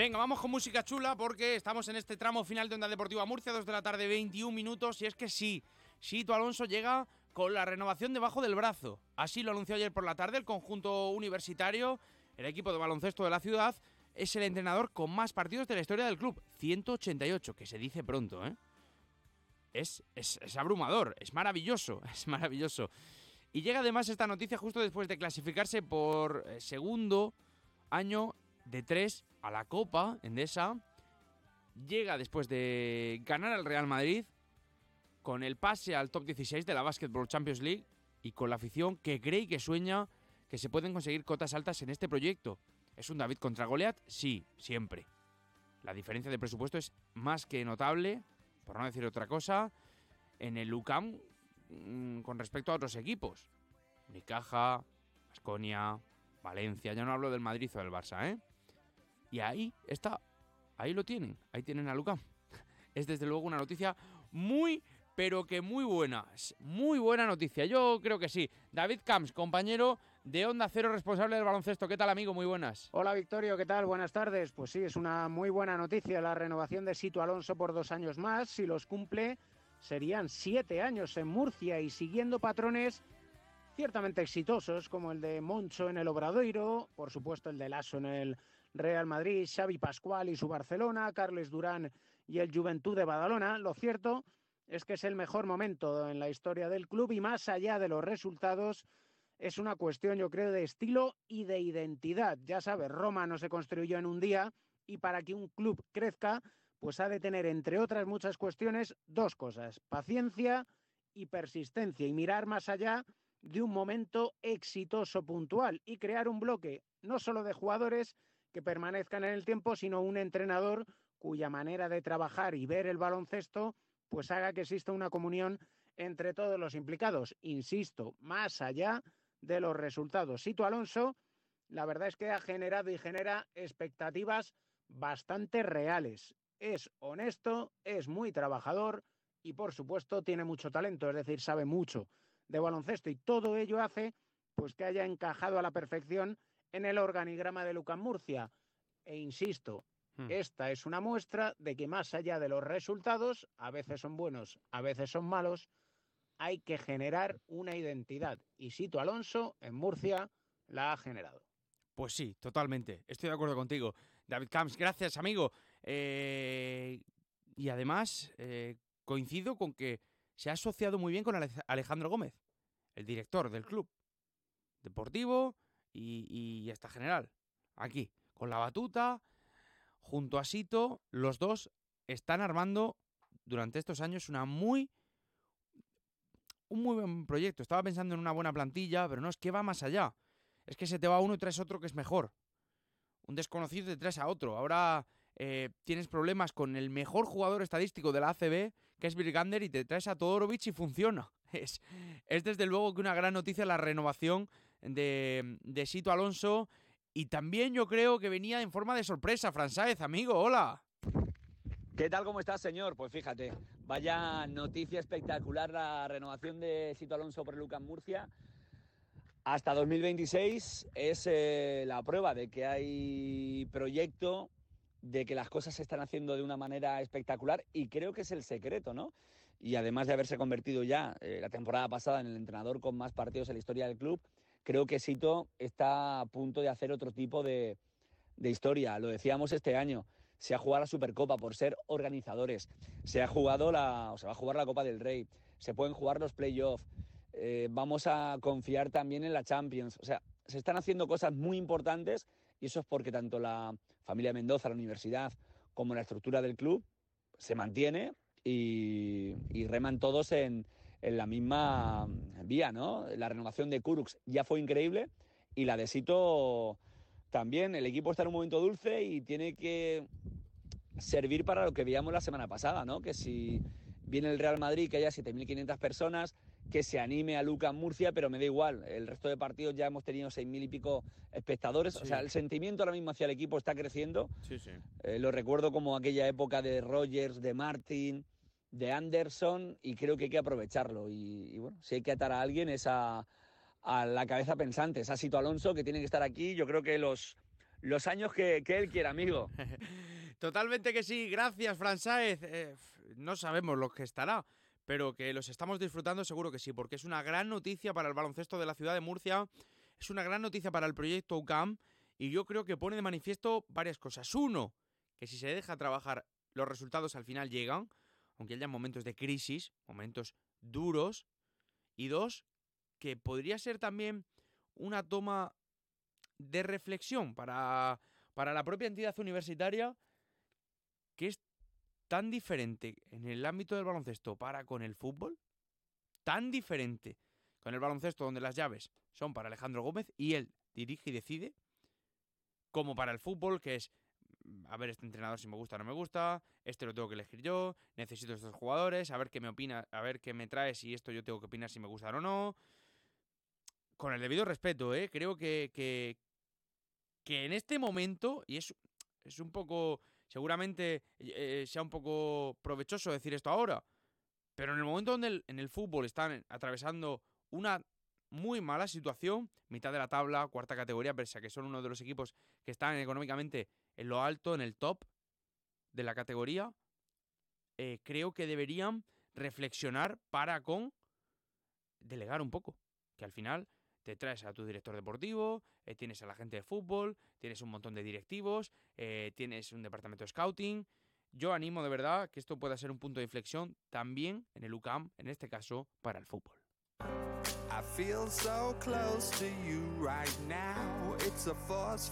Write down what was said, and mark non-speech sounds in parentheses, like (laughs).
Venga, vamos con música chula porque estamos en este tramo final de Onda Deportiva Murcia, 2 de la tarde, 21 minutos. Y es que sí, Sito Alonso llega con la renovación debajo del brazo. Así lo anunció ayer por la tarde el conjunto universitario, el equipo de baloncesto de la ciudad. Es el entrenador con más partidos de la historia del club, 188, que se dice pronto, ¿eh? Es, es, es abrumador, es maravilloso, (laughs) es maravilloso. Y llega además esta noticia justo después de clasificarse por eh, segundo año de tres a la Copa Endesa. Llega después de ganar al Real Madrid con el pase al top 16 de la Basketball Champions League y con la afición que cree y que sueña que se pueden conseguir cotas altas en este proyecto. ¿Es un David contra Goliath? Sí, siempre. La diferencia de presupuesto es más que notable, por no decir otra cosa, en el UCAM mm, con respecto a otros equipos. Unicaja, Asconia, Valencia, ya no hablo del Madrid o del Barça, ¿eh? Y ahí está, ahí lo tienen, ahí tienen a Lucam. (laughs) Es desde luego una noticia muy, pero que muy buena, muy buena noticia, yo creo que sí. David Camps, compañero de Onda Cero, responsable del baloncesto. ¿Qué tal, amigo? Muy buenas. Hola, Victorio, ¿qué tal? Buenas tardes. Pues sí, es una muy buena noticia la renovación de Sito Alonso por dos años más. Si los cumple, serían siete años en Murcia y siguiendo patrones ciertamente exitosos, como el de Moncho en el Obradoiro, por supuesto el de Lasso en el Real Madrid, Xavi Pascual y su Barcelona, Carles Durán y el Juventud de Badalona. Lo cierto es que es el mejor momento en la historia del club y más allá de los resultados es una cuestión, yo creo, de estilo y de identidad. Ya sabes, Roma no se construyó en un día y para que un club crezca, pues ha de tener, entre otras muchas cuestiones, dos cosas, paciencia y persistencia y mirar más allá de un momento exitoso puntual y crear un bloque no solo de jugadores, que permanezcan en el tiempo, sino un entrenador cuya manera de trabajar y ver el baloncesto pues haga que exista una comunión entre todos los implicados. Insisto, más allá de los resultados. Sito Alonso, la verdad es que ha generado y genera expectativas bastante reales. Es honesto, es muy trabajador y por supuesto tiene mucho talento, es decir, sabe mucho de baloncesto y todo ello hace pues que haya encajado a la perfección en el organigrama de Lucas Murcia. E insisto, hmm. esta es una muestra de que más allá de los resultados, a veces son buenos, a veces son malos, hay que generar una identidad. Y Sito Alonso en Murcia la ha generado. Pues sí, totalmente. Estoy de acuerdo contigo. David Camps, gracias, amigo. Eh, y además, eh, coincido con que se ha asociado muy bien con Alejandro Gómez, el director del club deportivo y, hasta general. Aquí, con la batuta, junto a Sito, los dos están armando durante estos años una muy un muy buen proyecto. Estaba pensando en una buena plantilla, pero no es que va más allá. Es que se te va uno y traes otro que es mejor. Un desconocido te traes a otro. Ahora eh, tienes problemas con el mejor jugador estadístico de la ACB, que es Birgander, y te traes a Todorovic y funciona. (laughs) Es, es desde luego que una gran noticia la renovación de, de Sito Alonso. Y también yo creo que venía en forma de sorpresa, Fran amigo, hola. ¿Qué tal, cómo estás, señor? Pues fíjate, vaya noticia espectacular la renovación de Sito Alonso por Lucas Murcia. Hasta 2026 es eh, la prueba de que hay proyecto, de que las cosas se están haciendo de una manera espectacular y creo que es el secreto, ¿no? Y además de haberse convertido ya eh, la temporada pasada en el entrenador con más partidos en la historia del club, creo que Sito está a punto de hacer otro tipo de, historia. Lo decíamos este año, se ha jugado la Supercopa por ser organizadores, se ha jugado la, o se va a jugar la Copa del Rey, se pueden jugar los playoffs, eh, vamos a confiar también en la Champions. O sea, se están haciendo cosas muy importantes y eso es porque tanto la familia Mendoza, la universidad, como la estructura del club se mantiene y, y reman todos en, en la misma vía, ¿no? La renovación de Kurux ya fue increíble y la de Sito también. El equipo está en un momento dulce y tiene que servir para lo que veíamos la semana pasada, ¿no? Que si viene el Real Madrid, que haya 7.500 personas, que se anime a Lucas Murcia, pero me da igual. El resto de partidos ya hemos tenido 6.000 y pico espectadores. O sea, el sentimiento ahora mismo hacia el equipo está creciendo. Sí, sí. Eh, lo recuerdo como aquella época de Rogers, de Martin, de Anderson y creo que hay que aprovecharlo. Y, bueno, si hay que atar a alguien es a, la cabeza pensante, es a Sito Alonso que tiene que estar aquí. Yo creo que los, los años que, que él quiera, amigo. (laughs) Totalmente que sí, gracias, Fran Sáez. Eh, no sabemos lo que estará, pero que los estamos disfrutando seguro que sí, porque es una gran noticia para el baloncesto de la ciudad de Murcia, es una gran noticia para el proyecto UCAM y yo creo que pone de manifiesto varias cosas. Uno, que si se deja trabajar, los resultados al final llegan, aunque haya momentos de crisis, momentos duros. Y dos, que podría ser también una toma de reflexión para, para la propia entidad universitaria, que es tan diferente en el ámbito del baloncesto para con el fútbol, tan diferente con el baloncesto donde las llaves son para Alejandro Gómez y él dirige y decide, como para el fútbol, que es a ver este entrenador si me gusta o no me gusta, este lo tengo que elegir yo, necesito estos jugadores, a ver qué me opina, a ver qué me trae si esto yo tengo que opinar si me gusta o no. Con el debido respeto, ¿eh? creo que, que, que en este momento, y es, es un poco, seguramente eh, sea un poco provechoso decir esto ahora, pero en el momento donde en el fútbol están atravesando una muy mala situación, mitad de la tabla, cuarta categoría, pese a que son uno de los equipos que están económicamente en lo alto, en el top de la categoría, eh, creo que deberían reflexionar para con delegar un poco. Que al final te traes a tu director deportivo, eh, tienes a la gente de fútbol, tienes un montón de directivos, eh, tienes un departamento de scouting. Yo animo de verdad que esto pueda ser un punto de inflexión también en el UCAM, en este caso para el fútbol. I feel so close to you right now. It's a force